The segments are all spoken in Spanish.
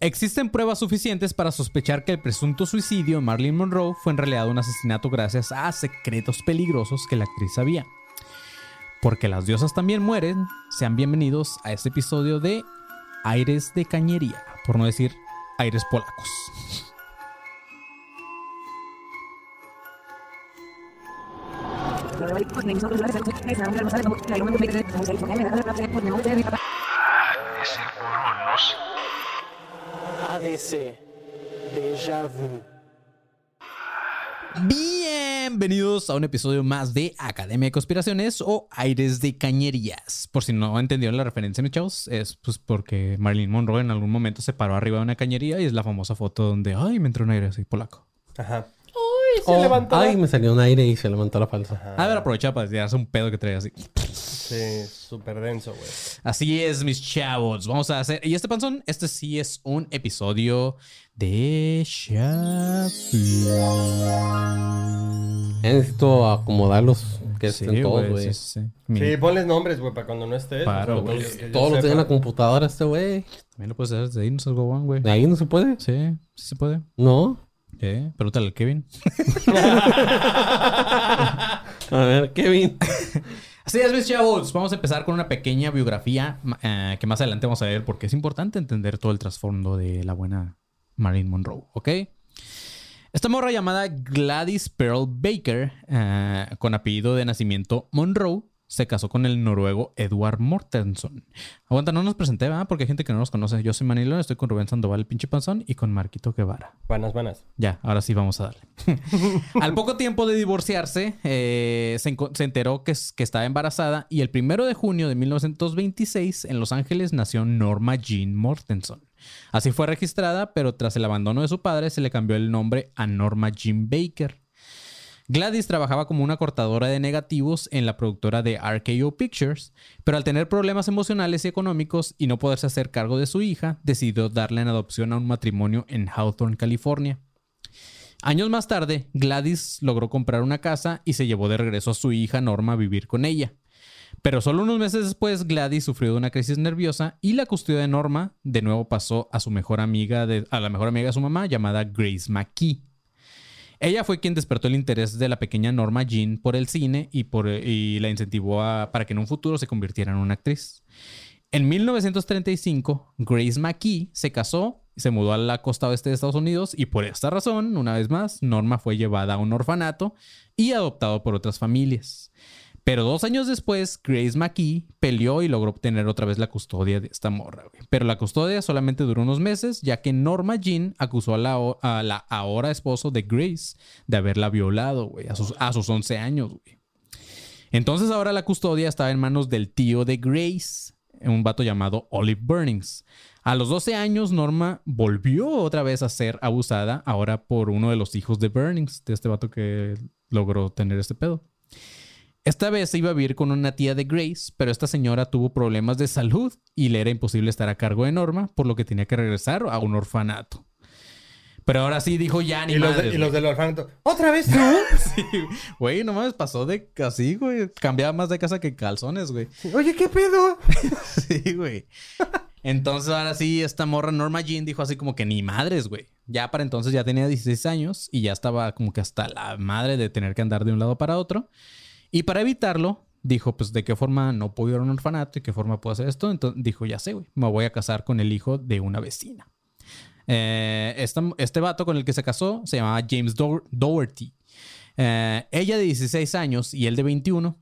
Existen pruebas suficientes para sospechar que el presunto suicidio de Marilyn Monroe fue en realidad un asesinato gracias a secretos peligrosos que la actriz sabía. Porque las diosas también mueren, sean bienvenidos a este episodio de Aires de Cañería, por no decir aires polacos. Es el Coronos. ADC. Déjà vu. Bienvenidos a un episodio más de Academia de Conspiraciones o Aires de Cañerías. Por si no entendieron la referencia, mis chavos, es pues porque Marilyn Monroe en algún momento se paró arriba de una cañería y es la famosa foto donde, ay, me entró un aire así polaco. Ajá. Se levantó. Ay, me salió un aire y se levantó la falsa. A ver, aprovecha para tirarse un pedo que trae así. Sí, súper denso, güey. Así es, mis chavos. Vamos a hacer. Y este panzón, este sí es un episodio de Shuffle. Necesito acomodarlos que Sí, estén todos, güey, sí, sí, sí. Ponles nombres, güey, para cuando no estés. Güey. yo Todos los tienen en la computadora este güey. También lo puedes hacer desde ahí, no seas huevón, güey. ¿De ahí no se puede? Sí, sí se puede. No. ¿Eh? Pregúntale al Kevin. A ver, Kevin. Así es, mis chavos. Vamos a empezar con una pequeña biografía eh, que más adelante vamos a ver porque es importante entender todo el trasfondo de la buena Marilyn Monroe, ¿ok? Esta morra llamada Gladys Pearl Baker, eh, con apellido de nacimiento Monroe, se casó con el noruego Edward Mortenson. Aguanta, no nos presenté, ¿verdad? Porque hay gente que no nos conoce. Yo soy Manilo, estoy con Rubén Sandoval, el pinche panzón, y con Marquito Guevara. Buenas, buenas. Ya, ahora sí vamos a darle. Al poco tiempo de divorciarse, eh, se, enteró que, que estaba embarazada y el primero de junio de 1926 en Los Ángeles nació Norma Jean Mortenson. Así fue registrada, pero tras el abandono de su padre se le cambió el nombre a Norma Jean Baker. Gladys trabajaba como una cortadora de negativos en la productora de RKO Pictures, pero al tener problemas emocionales y económicos y no poderse hacer cargo de su hija, decidió darle en adopción a un matrimonio en Hawthorne, California. Años más tarde, Gladys logró comprar una casa y se llevó de regreso a su hija Norma a vivir con ella. Pero solo unos meses después, Gladys sufrió de una crisis nerviosa y la custodia de Norma de nuevo pasó a su mejor amiga a la mejor amiga de su mamá llamada Grace McKee. Ella fue quien despertó el interés de la pequeña Norma Jean por el cine y, por, y la incentivó a- para que en un futuro se convirtiera en una actriz. En 1935, Grace McKee se casó, se mudó a la costa oeste de Estados Unidos y por esta razón, una vez más, Norma fue llevada a un orfanato y adoptado por otras familias. Pero dos años después, Grace McKee peleó y logró obtener otra vez la custodia de esta morra, güey. Pero la custodia solamente duró unos meses, ya que Norma Jean acusó a la, ahora esposo de Grace de haberla violado, güey, a sus, a sus 11 años, güey. Entonces ahora la custodia estaba en manos del tío de Grace, un vato llamado Olive Burnings. A los 12 años, Norma volvió otra vez a ser abusada, ahora por uno de los hijos de Burnings, de este vato que logró tener este pedo. Esta vez se iba a vivir con una tía de Grace, pero esta señora tuvo problemas de salud y le era imposible estar a cargo de Norma, por lo que tenía que regresar a un orfanato. Pero ahora sí dijo ya ni Y los, de- y los del orfanato. ¿Otra vez tú? Sí, güey, no mames, pasó de así, güey. Cambiaba más de casa que calzones, güey. Oye, ¿qué pedo? Sí, güey. Entonces, ahora sí, esta morra Norma Jean dijo así como que ni madres, güey. Ya para entonces ya tenía 16 años y ya estaba como que hasta la madre de tener que andar de un lado para otro. Y para evitarlo, dijo, pues, ¿de qué forma no puedo ir a un orfanato y qué forma puedo hacer esto? Entonces dijo, ya sé, güey, me voy a casar con el hijo de una vecina. Esta- este vato con el que se casó se llamaba James Do- Doherty. Eh, ella de 16 años y él de 21.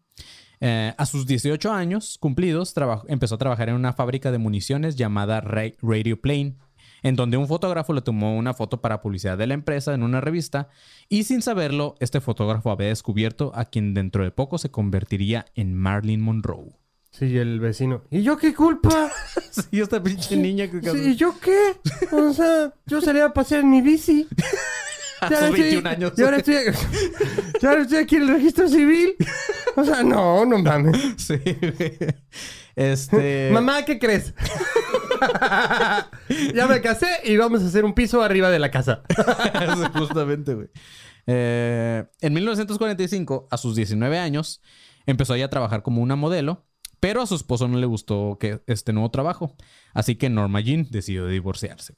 Eh, a sus 18 años cumplidos, empezó a trabajar en una fábrica de municiones llamada Ra- Radio Plane, en donde un fotógrafo le tomó una foto para publicidad de la empresa en una revista y sin saberlo, este fotógrafo había descubierto a quien dentro de poco se convertiría en Marilyn Monroe. Sí, el vecino. ¿Y yo qué culpa? Sí, esta pinche niña que Sí, ¿Y yo qué? O sea, yo salí a pasear en mi bici. estoy- 21 años. Y ahora estoy, y ahora estoy aquí en el registro civil. O sea, no, no mames. Sí. Este. Mamá, ¿qué crees? ya me casé y vamos a hacer un piso arriba de la casa. Justamente, güey. Eh, en 1945, a sus 19 años, empezó a trabajar como una modelo, pero a su esposo no le gustó que este nuevo trabajo. Así que Norma Jean decidió divorciarse.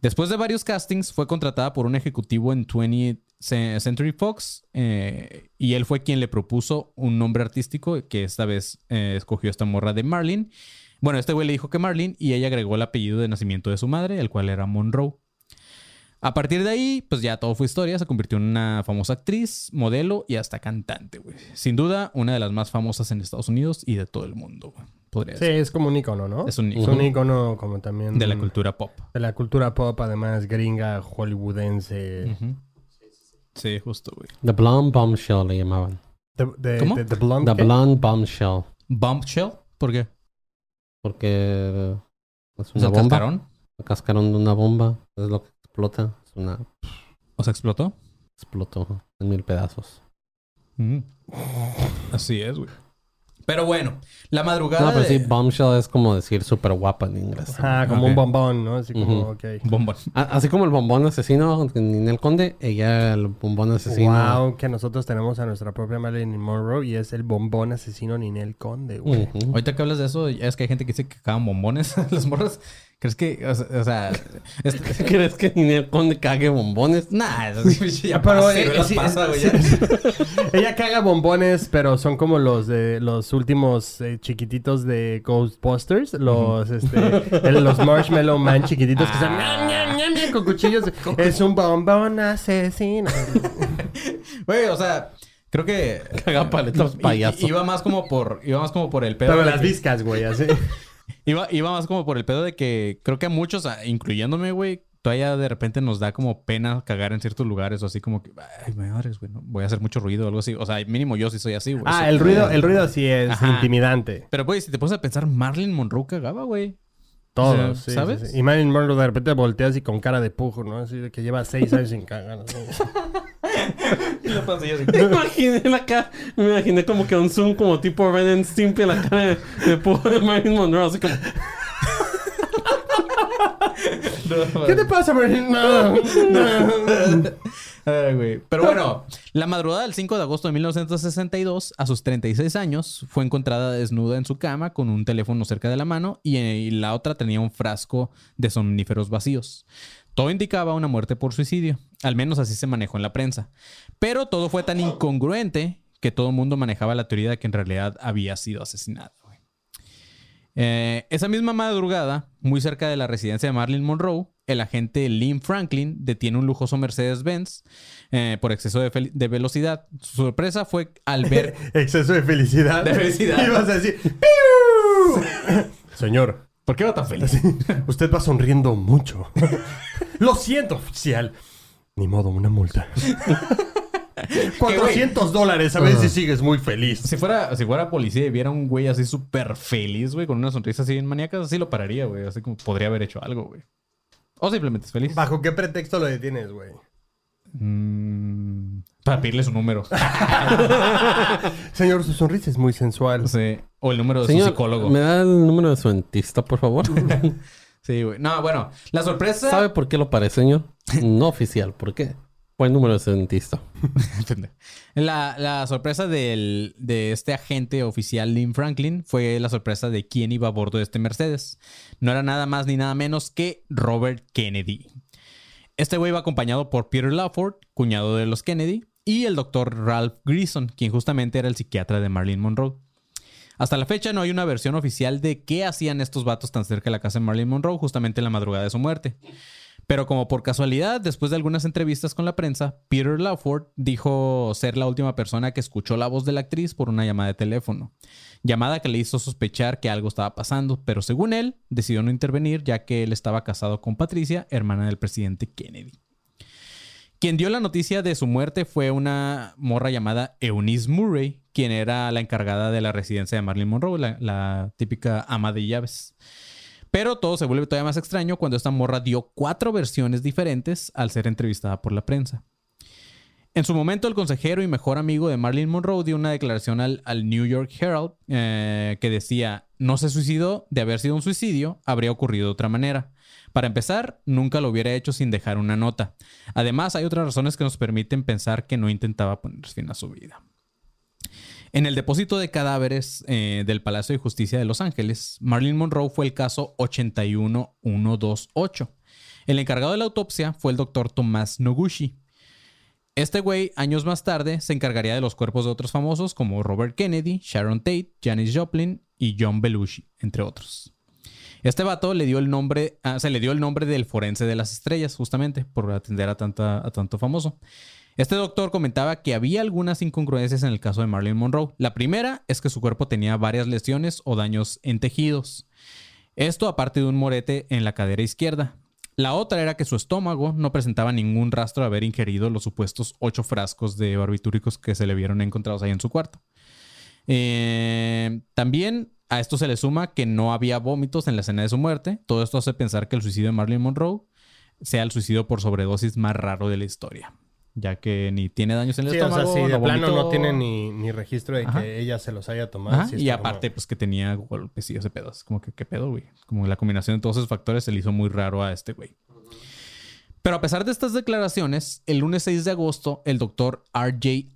Después de varios castings, fue contratada por un ejecutivo en 20th Ce- Century Fox eh, y él fue quien le propuso un nombre artístico que esta vez eh, escogió esta morra de Marlin. Bueno, este güey le dijo que Marlin y ella agregó el apellido de nacimiento de su madre, el cual era Monroe. A partir de ahí, pues ya todo fue historia. Se convirtió en una famosa actriz, modelo y hasta cantante, güey. Sin duda, una de las más famosas en Estados Unidos y de todo el mundo, güey. Podría Sí, decir. es como un icono, ¿no? Es un Es un icono como también... de la cultura pop. De la cultura pop, además, gringa, hollywoodense. Ujú. Sí, justo, güey. The Blonde Bombshell le llamaban. De- ¿Cómo? de blonde, The ¿qué? Blonde Bombshell. Bombshell, ¿por qué? Porque es ¿Es una el bomba. cascarón? El cascarón de una bomba. Es lo que explota. Es una... ¿O se explotó? Explotó en mil pedazos. Mm. Así es, güey. Pero bueno, la madrugada No, pero de... sí, Bombshell es como decir súper guapa en inglés. Ajá, como un bombón, ¿no? Así como, ok. Bombón. A- Así como el bombón asesino en el conde, ella el bombón asesino. Wow, que nosotros tenemos a nuestra propia Marilyn Monroe y es el bombón asesino Ninel Conde, güey. Ujú. Ahorita que hablas de eso, es que hay gente que dice que cagan bombones las morras. ¿Crees que, o sea, o sea, es- ¿Crees que ni el conde cague bombones? nah, eso sí, ya Pero, pasa, eh, sí, pasa, güey, sí. Ella caga bombones, pero son como los de los últimos eh, chiquititos de Ghostbusters, los este, el- los Marshmallow Man chiquititos que ñam, ñam, con cuchillos. es un bombón asesino. Güey, o sea, creo que Caga paletas payaso. iba más como por iba más como por el pedo pero las viscas, güey, así. Iba, iba más como por el pedo de que creo que a muchos, a- incluyéndome, güey, todavía de repente nos da como pena cagar en ciertos lugares o así como que, ay, madres, güey, no, voy a hacer mucho ruido o algo así. O sea, mínimo yo sí soy así, güey. Ah, el ruido, el ruido sí es Ajá. intimidante. Pero, güey, si te pones a pensar, Marilyn Monroe cagaba, güey. Todos, O sea, sí, ¿sabes? sí, sí. Y Marilyn Monroe de repente voltea así con cara de pujo, ¿no? Así de que lleva seis años sin cagar. así. Me imaginé la cara, me imaginé como que un zoom como tipo Ren and Stimpy la cara de, de pobre Marilyn Monroe, así como ¿Qué te pasa, Marilyn? No, no. Ay, güey. Pero bueno, la madrugada del 5 de agosto de 1962, a sus 36 años, fue encontrada desnuda en su cama con un teléfono cerca de la mano y, eh, y la otra tenía un frasco de somníferos vacíos. Todo indicaba una muerte por suicidio. Al menos así se manejó en la prensa. Pero todo fue tan incongruente que todo el mundo manejaba la teoría de que en realidad había sido asesinada. güey. Eh, esa misma madrugada, muy cerca de la residencia de Marilyn Monroe, el agente Lynn Franklin detiene un lujoso Mercedes-Benz eh, por exceso de, velocidad. Su sorpresa fue al ver... Exceso de felicidad. De felicidad. Ibas a decir, ¡Piu! Señor, ¿Por qué va tan feliz? usted va sonriendo mucho. Lo siento, oficial. Ni modo, una multa. 400 dólares, a ver si sigues muy feliz. Si fuera, si fuera policía y viera un güey así súper feliz, güey, con una sonrisa así bien maníaca, así lo pararía, güey. Así como podría haber hecho algo, güey. O simplemente es feliz. ¿Bajo qué pretexto lo detienes, güey? Mm, para pedirle su número. Señor, su sonrisa es muy sensual. Sí. O el número de su psicólogo. ¿me da el número de su dentista, por favor? Sí, güey. No, bueno. La sorpresa... ¿Sabe por qué lo parece, señor? No oficial, ¿por qué? ¿Cuál el número de dentista? La, la sorpresa del- de este agente oficial Lynn Franklin fue la sorpresa de quién iba a bordo de este Mercedes. No era nada más ni nada menos que Robert Kennedy. Este güey iba acompañado por Peter Lawford, cuñado de los Kennedy, y el doctor Ralph Grison, quien justamente era el psiquiatra de Marilyn Monroe. Hasta la fecha no hay una versión oficial de qué hacían estos vatos tan cerca de la casa de Marilyn Monroe justamente en la madrugada de su muerte. Pero como por casualidad, después de algunas entrevistas con la prensa, Peter Lawford dijo ser la última persona que escuchó la voz de la actriz por una llamada de teléfono. Llamada que le hizo sospechar que algo estaba pasando, pero según él, decidió no intervenir ya que él estaba casado con Patricia, hermana del presidente Kennedy. Quien dio la noticia de su muerte fue una morra llamada Eunice Murray, quien era la encargada de la residencia de Marilyn Monroe, la, típica ama de llaves. Pero todo se vuelve todavía más extraño cuando esta morra dio cuatro versiones diferentes al ser entrevistada por la prensa. En su momento, el consejero y mejor amigo de Marilyn Monroe dio una declaración al, al New York Herald eh, que decía, no se suicidó, de haber sido un suicidio, habría ocurrido de otra manera. Para empezar, nunca lo hubiera hecho sin dejar una nota. Además, hay otras razones que nos permiten pensar que no intentaba poner fin a su vida. En el depósito de cadáveres eh, del Palacio de Justicia de Los Ángeles, Marilyn Monroe fue el caso 81128. El encargado de la autopsia fue el doctor Tomás Noguchi. Este güey, años más tarde, se encargaría de los cuerpos de otros famosos como Robert Kennedy, Sharon Tate, Janis Joplin y John Belushi, entre otros. Este vato le dio el nombre, ah, se le dio el nombre del forense de las estrellas, justamente, por atender a, tanta, a tanto famoso. Este doctor comentaba que había algunas incongruencias en el caso de Marilyn Monroe. La primera es que su cuerpo tenía varias lesiones o daños en tejidos. Esto aparte de un morete en la cadera izquierda. La otra era que su estómago no presentaba ningún rastro de haber ingerido los supuestos ocho frascos de barbitúricos que se le vieron encontrados ahí en su cuarto. Eh, también a esto se le suma que no había vómitos en la escena de su muerte. Todo esto hace pensar que el suicidio de Marilyn Monroe sea el suicidio por sobredosis más raro de la historia. Ya que ni tiene daños en el Sí, o sea, estómago. si de no plano no tiene ni, ni registro de Ajá. que ella se los haya tomado. Y como- aparte, pues que tenía golpes y ese pedo. Es como que, ¿qué pedo, güey? Como la combinación de todos esos factores se le hizo muy raro a este güey. Pero a pesar de estas declaraciones, el lunes 6 de agosto, el doctor R.J.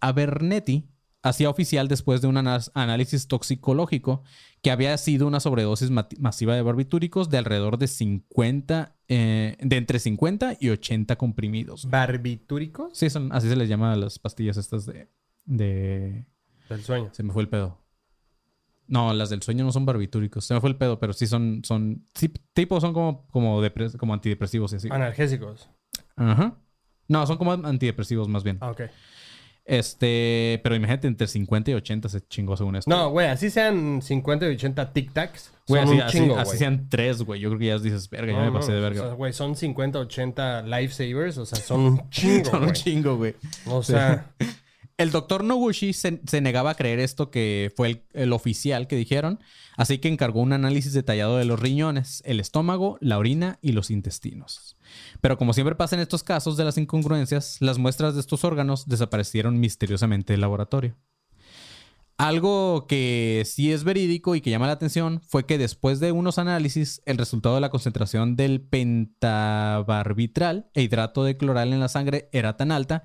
Abernethy hacía oficial después de un análisis toxicológico que había sido una sobredosis masiva de barbitúricos de alrededor de 50, eh, de entre 50 y 80 comprimidos. ¿Barbitúricos? Sí, son, así se les llama a las pastillas estas de, de Del sueño. se me fue el pedo. No, las del sueño no son barbitúricos. Se me fue el pedo, pero sí son, son, sí, tipo son como, como, como antidepresivos y así. Analgésicos. Ajá. No, son como antidepresivos más bien. Ah, ok. Este, pero imagínate, entre 50 y 80 se chingó según esto. No, güey, así sean 50 y 80 tic-tacs. Güey, así, un así- chingo, así güey. sean tres, güey. Yo creo que ya dices, verga, ya No, me no, pasé de O verga. sea, güey, son 50, 80 lifesavers. O sea, son un chingo, son un güey. chingo, güey. O sea, El doctor Noguchi se, se negaba a creer esto que fue el, el oficial que dijeron, así que encargó un análisis detallado de los riñones, el estómago, la orina y los intestinos. Pero como siempre pasa en estos casos de las incongruencias, las muestras de estos órganos desaparecieron misteriosamente del laboratorio. Algo que sí es verídico y que llama la atención fue que después de unos análisis, el resultado de la concentración del pentabarbitral e hidrato de cloral en la sangre era tan alta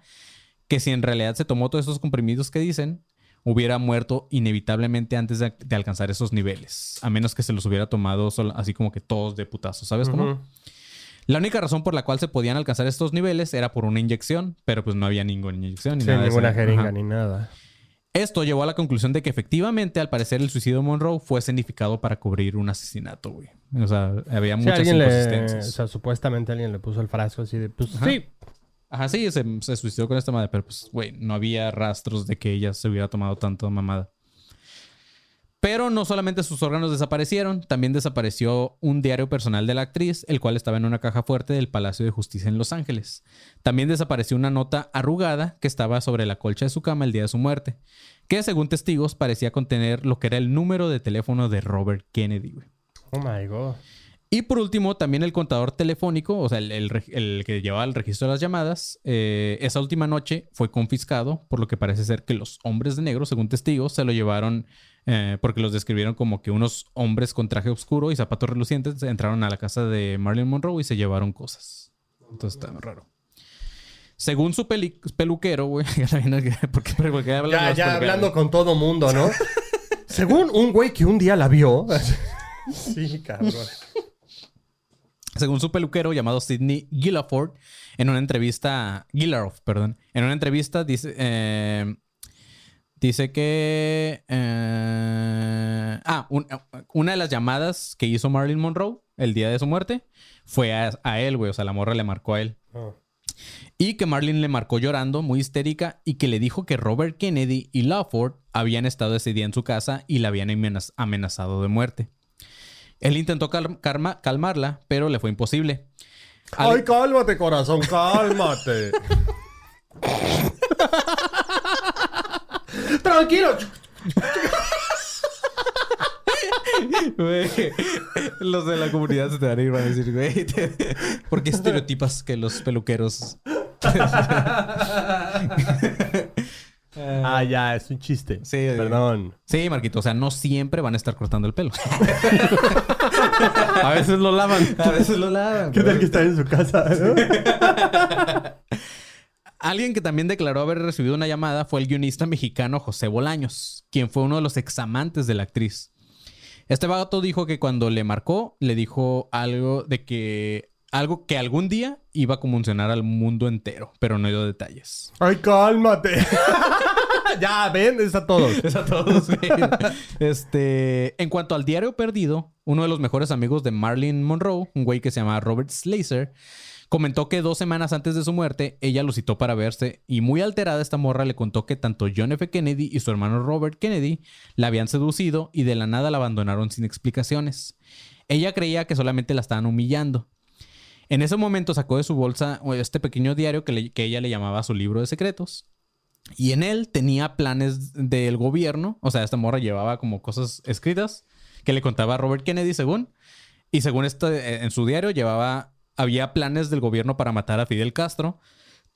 que si en realidad se tomó todos esos comprimidos que dicen, hubiera muerto inevitablemente antes de, alcanzar esos niveles. A menos que se los hubiera tomado así como que todos de putazo, ¿sabes cómo? La única razón por la cual se podían alcanzar estos niveles era por una inyección, pero pues no había ninguna inyección. Ni sin nada ninguna jeringa Ajá. ni nada. Esto llevó a la conclusión de que efectivamente, al parecer, el suicidio de Monroe fue significado para cubrir un asesinato, güey. O sea, había muchas alguien le, o inconsistencias. sea, supuestamente alguien le puso el frasco así de, pues Ajá. sí. Ajá, sí, se, se suicidó con esta madre, pero pues, güey, no había rastros de que ella se hubiera tomado tanto mamada. Pero no solamente sus órganos desaparecieron, también desapareció un diario personal de la actriz, el cual estaba en una caja fuerte del Palacio de Justicia en Los Ángeles. También desapareció una nota arrugada que estaba sobre la colcha de su cama el día de su muerte, que según testigos parecía contener lo que era el número de teléfono de Robert Kennedy, güey. Oh my god. Y por último, también el contador telefónico, o sea, el, el reg- el que llevaba el registro de las llamadas, eh, esa última noche fue confiscado, por lo que parece ser que los hombres de negro, según testigos, se lo llevaron eh, porque los describieron como que unos hombres con traje oscuro y zapatos relucientes entraron a la casa de Marilyn Monroe y se llevaron cosas. Entonces está raro. Según su peli- peluquero, güey. ¿Por qué, por qué hablan Ya, ya peluqueros? hablando con todo mundo, ¿no? Según un güey que un día la vio. sí, cabrón. Según su peluquero llamado Sidney Gillaford, en una entrevista, Gillaroff, perdón, en una entrevista dice, eh, dice que, eh, ah, un- una de las llamadas que hizo Marilyn Monroe el día de su muerte fue a, a él, güey, o sea, la morra le marcó a él. Oh. Y que Marilyn le marcó llorando, muy histérica, y que le dijo que Robert Kennedy y Lawford habían estado ese día en su casa y la habían amenaz- amenazado de muerte. Él intentó cal- calma- calmarla, pero le fue imposible. Al- Ay, cálmate, corazón, cálmate. Tranquilo. Güey, los de la comunidad se te van a ir van a decir, güey, te- ¿por qué estereotipas que los peluqueros? Ah, ya, es un chiste. Sí, Perdón. Sí, Marquito, o sea, no siempre van a estar cortando el pelo. A veces lo lavan. A veces lo lavan. ¿Qué tal que está en su casa? no? Alguien que también declaró haber recibido una llamada fue el guionista mexicano José Bolaños, quien fue uno de los examantes de la actriz. Este vato dijo que cuando le marcó, le dijo algo de que Algo que algún día iba a conmocionar al mundo entero, pero no dio detalles. Ay, cálmate. ya, ven, es a todos. Es a todos. Este, en cuanto al diario perdido, uno de los mejores amigos de Marilyn Monroe, un güey que se llama Robert Slazer, comentó que dos semanas antes de su muerte, ella lo citó para verse y muy alterada esta morra le contó que tanto John F. Kennedy y su hermano Robert Kennedy la habían seducido y de la nada la abandonaron sin explicaciones. Ella creía que solamente la estaban humillando. En ese momento sacó de su bolsa este pequeño diario que, ella le llamaba su libro de secretos. Y en él tenía planes del gobierno. O sea, esta morra llevaba como cosas escritas que le contaba a Robert Kennedy, según. Y según esto, eh, en su diario llevaba, había planes del gobierno para matar a Fidel Castro,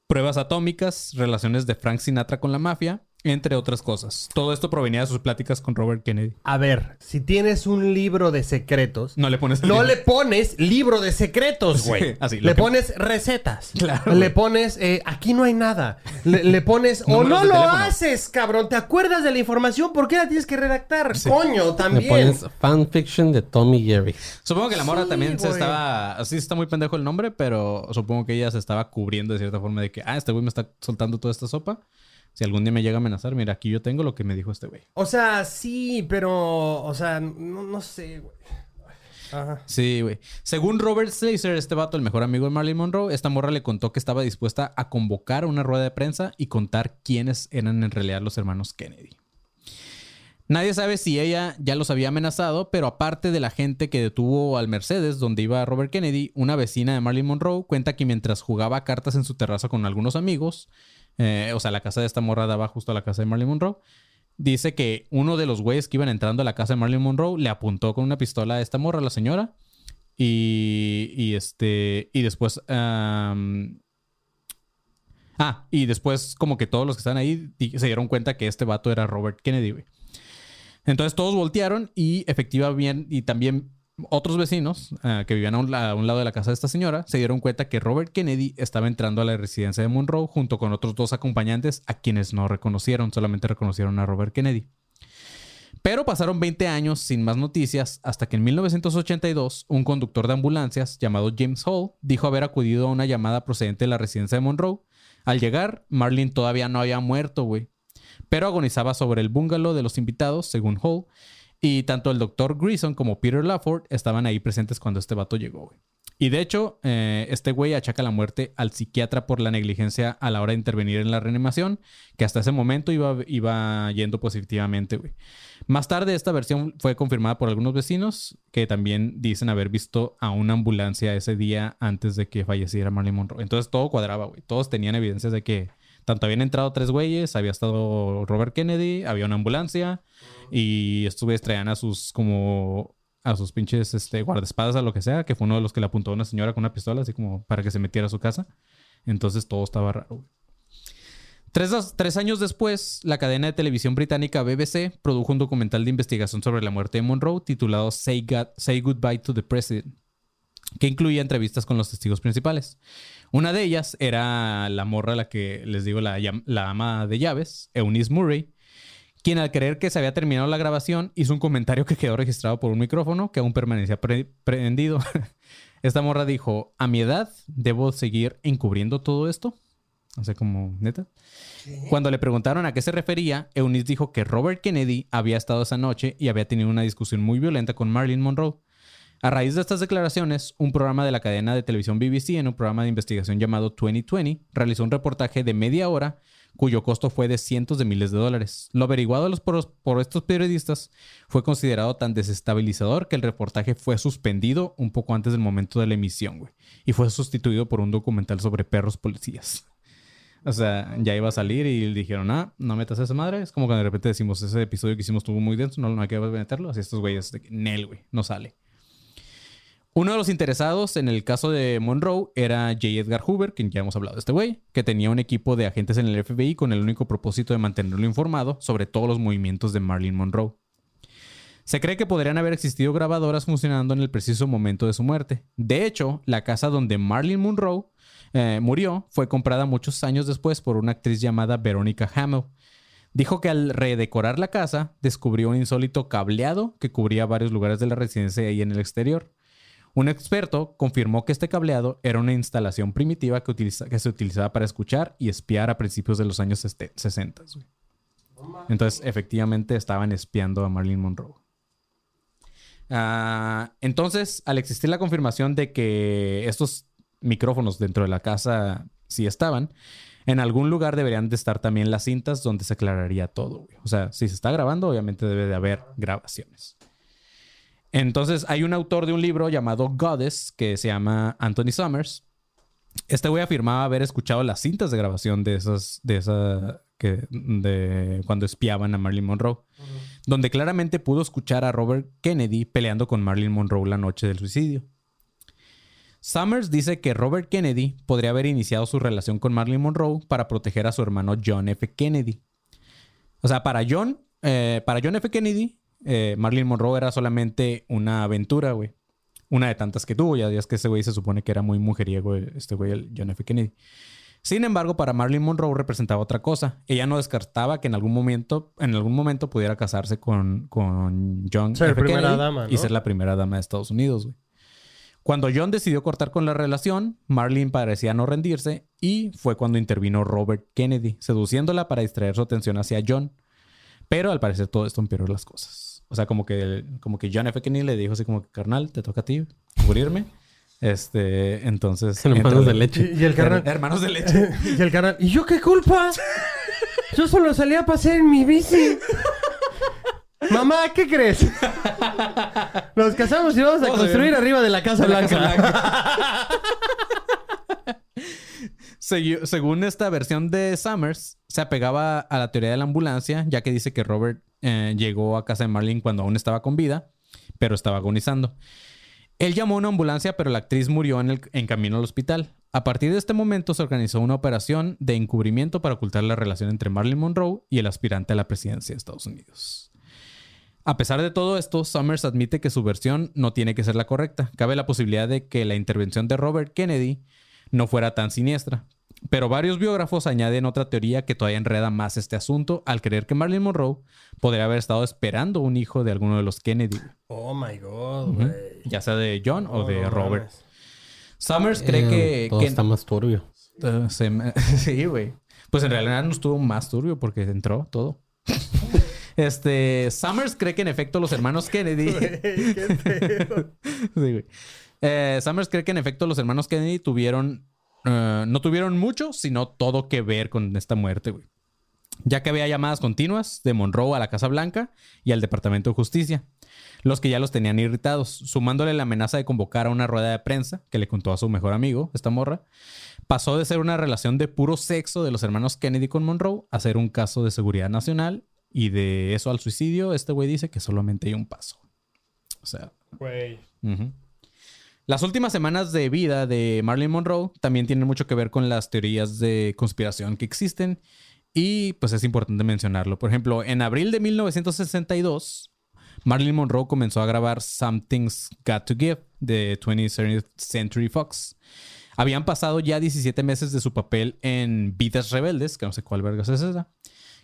pruebas atómicas, relaciones de Frank Sinatra con la mafia, entre otras cosas. Todo esto provenía de sus pláticas con Robert Kennedy. A ver, si tienes un libro de secretos, No le pones no libro. le pones libro de secretos, Sí, güey. así, le que- pones recetas. Claro, Le pones, eh, aquí no hay nada. Le, le pones, o no lo teléfono. haces, cabrón. ¿Te acuerdas de la información? ¿Por qué la tienes que redactar? Sí. Coño, Le también. pones fanfiction de Tommy Jerry. Supongo que la morra Sí, también se estaba. Así está muy pendejo el nombre, pero supongo que ella se estaba cubriendo de cierta forma de que, ah, este güey me está soltando toda esta sopa. Si algún día me llega a amenazar, mira, aquí yo tengo lo que me dijo este güey. O sea, sí, pero, o sea, no, no sé, güey. Ajá. Sí, güey. Según Robert Slazer, este vato, el mejor amigo de Marilyn Monroe, esta morra le contó que estaba dispuesta a convocar una rueda de prensa y contar quiénes eran en realidad los hermanos Kennedy. Nadie sabe si ella ya los había amenazado, pero aparte de la gente que detuvo al Mercedes, donde iba Robert Kennedy, una vecina de Marilyn Monroe cuenta que mientras jugaba cartas en su terraza con algunos amigos, eh, o sea, la casa de esta morra daba justo a la casa de Marilyn Monroe, dice que uno de los güeyes que iban entrando a la casa de Marilyn Monroe le apuntó con una pistola a esta morra, a la señora, y, y este, y después, ah, y después como que todos los que estaban ahí se dieron cuenta que este vato era Robert Kennedy, güey. Entonces todos voltearon y efectivamente, y también otros vecinos ah, que vivían a un, la- a un lado de la casa de esta señora se dieron cuenta que Robert Kennedy estaba entrando a la residencia de Monroe junto con otros dos acompañantes a quienes no reconocieron, solamente reconocieron a Robert Kennedy. Pero pasaron 20 años sin más noticias hasta que en 1982 un conductor de ambulancias llamado James Hall dijo haber acudido a una llamada procedente de la residencia de Monroe. Al llegar, Marlene todavía no había muerto, güey pero agonizaba sobre el bungalow de los invitados, según Hall. Y tanto el doctor Grison como Peter Lafford estaban ahí presentes cuando este vato llegó, güey. Y de hecho, eh, este güey achaca la muerte al psiquiatra por la negligencia a la hora de intervenir en la reanimación, que hasta ese momento iba, iba yendo positivamente, güey. Más tarde, esta versión fue confirmada por algunos vecinos que también dicen haber visto a una ambulancia ese día antes de que falleciera Marilyn Monroe. Entonces todo cuadraba, güey. Todos tenían evidencias de que tanto habían entrado tres güeyes, había estado Robert Kennedy, había una ambulancia y güeyes traían a sus como a sus pinches este, guardaespaldas, a lo que sea, que fue uno de los que le apuntó a una señora con una pistola, así como para que se metiera a su casa. Entonces todo estaba raro. Tres, tres años después, la cadena de televisión británica BBC produjo un documental de investigación sobre la muerte de Monroe titulado Say Goodbye to the President, que incluía entrevistas con los testigos principales. Una de ellas era la morra, la que les digo, la, ama de llaves, Eunice Murray, quien al creer que se había terminado la grabación hizo un comentario que quedó registrado por un micrófono que aún permanecía pre- prendido. Esta morra dijo, a mi edad, ¿debo seguir encubriendo todo esto? O sea, como, neta. Cuando le preguntaron a qué se refería, Eunice dijo que Robert Kennedy había estado esa noche y había tenido una discusión muy violenta con Marilyn Monroe. A raíz de estas declaraciones, un programa de la cadena de televisión BBC en un programa de investigación llamado 2020 realizó un reportaje de media hora cuyo costo fue de cientos de miles de dólares. Lo averiguado por, por estos periodistas fue considerado tan desestabilizador que el reportaje fue suspendido un poco antes del momento de la emisión, güey. Y fue sustituido por un documental sobre perros policías. O sea, ya iba a salir y dijeron, ah, no metas esa madre. Es como cuando de repente decimos, ese episodio que hicimos estuvo muy denso, no, no hay que meterlo. Así estos güeyes, de que, Nel, güey, no sale. Uno de los interesados en el caso de Monroe era J. Edgar Hoover, quien ya hemos hablado de este güey, que tenía un equipo de agentes en el FBI con el único propósito de mantenerlo informado sobre todos los movimientos de Marilyn Monroe. Se cree que podrían haber existido grabadoras funcionando en el preciso momento de su muerte. De hecho, la casa donde Marilyn Monroe eh, murió fue comprada muchos años después por una actriz llamada Veronica Hamill. Dijo que al redecorar la casa descubrió un insólito cableado que cubría varios lugares de la residencia y en el exterior. Un experto confirmó que este cableado era una instalación primitiva que, se utilizaba para escuchar y espiar a principios de los años este- 60. güey. Entonces, efectivamente, estaban espiando a Marilyn Monroe. Ah, entonces, al existir la confirmación de que estos micrófonos dentro de la casa sí estaban, en algún lugar deberían de estar también las cintas donde se aclararía todo. güey. O sea, si se está grabando, obviamente debe de haber grabaciones. Entonces, hay un autor de un libro llamado Goddess que se llama Anthony Summers. Este güey afirmaba haber escuchado las cintas de grabación de esas, de esa, que, de cuando espiaban a Marilyn Monroe, donde claramente pudo escuchar a Robert Kennedy peleando con Marilyn Monroe la noche del suicidio. Summers dice que Robert Kennedy podría haber iniciado su relación con Marilyn Monroe para proteger a su hermano John F. Kennedy. O sea, para John, eh, para John F. Kennedy, eh, Marilyn Monroe era solamente una aventura, güey. Una de tantas que tuvo. Ya es que ese güey se supone que era muy mujeriego, este güey, el John F. Kennedy. Sin embargo, para Marilyn Monroe representaba otra cosa. Ella no descartaba que en algún momento, en algún momento pudiera casarse con, con John Ser F. primera Kennedy dama, y ser la primera dama de Estados Unidos, güey. Cuando John decidió cortar con la relación, Marilyn parecía no rendirse y fue cuando intervino Robert Kennedy, seduciéndola para distraer su atención hacia John. Pero al parecer todo esto empeoró las cosas. O sea, como que, como que John F. Kennedy le dijo así como que, carnal, te toca a ti cubrirme. Este, entonces... Hermanos de leche. Y, y el carnal. Hermanos de leche. y el carnal. ¿Y yo qué culpa? Yo solo salía a pasear en mi bici. Mamá, ¿qué crees? Nos casamos y vamos a construir arriba de la Casa La Casa Blanca. Según esta versión de Summers, se apegaba a la teoría de la ambulancia, ya que dice que Robert eh, llegó a casa de Marlene cuando aún estaba con vida, pero estaba agonizando. Él llamó a una ambulancia, pero la actriz murió en, el, en camino al hospital. A partir de este momento se organizó una operación de encubrimiento para ocultar la relación entre Marilyn Monroe y el aspirante a la presidencia de Estados Unidos. A pesar de todo esto, Summers admite que su versión no tiene que ser la correcta. Cabe la posibilidad de que la intervención de Robert Kennedy no fuera tan siniestra. Pero varios biógrafos añaden otra teoría que todavía enreda más este asunto al creer que Marilyn Monroe podría haber estado esperando un hijo de alguno de los Kennedy, Oh my god, güey. ya sea de John o de No Robert. mames. Summers cree Eh, que... Todo que- está más turbio. Uh, se me- sí, güey. Pues en realidad no estuvo más turbio porque entró todo. este, Summers cree que en efecto los hermanos Kennedy... Sí, güey. Eh, Summers cree que en efecto los hermanos Kennedy tuvieron... eh, no tuvieron mucho, sino todo que ver con esta muerte, güey. Ya que había llamadas continuas de Monroe a la Casa Blanca y al Departamento de Justicia, los que ya los tenían irritados, sumándole la amenaza de convocar a una rueda de prensa que le contó a su mejor amigo, esta morra, pasó de ser una relación de puro sexo de los hermanos Kennedy con Monroe a ser un caso de seguridad nacional y de eso al suicidio, este güey dice que solamente hay un paso. O sea, Güey. Las últimas semanas de vida de Marilyn Monroe también tienen mucho que ver con las teorías de conspiración que existen y pues es importante mencionarlo. Por ejemplo, en abril de 1962, Marilyn Monroe comenzó a grabar Something's Got to Give de 20th Century Fox. Habían pasado ya 17 meses de su papel en Vidas Rebeldes, que no sé cuál vergas es esa.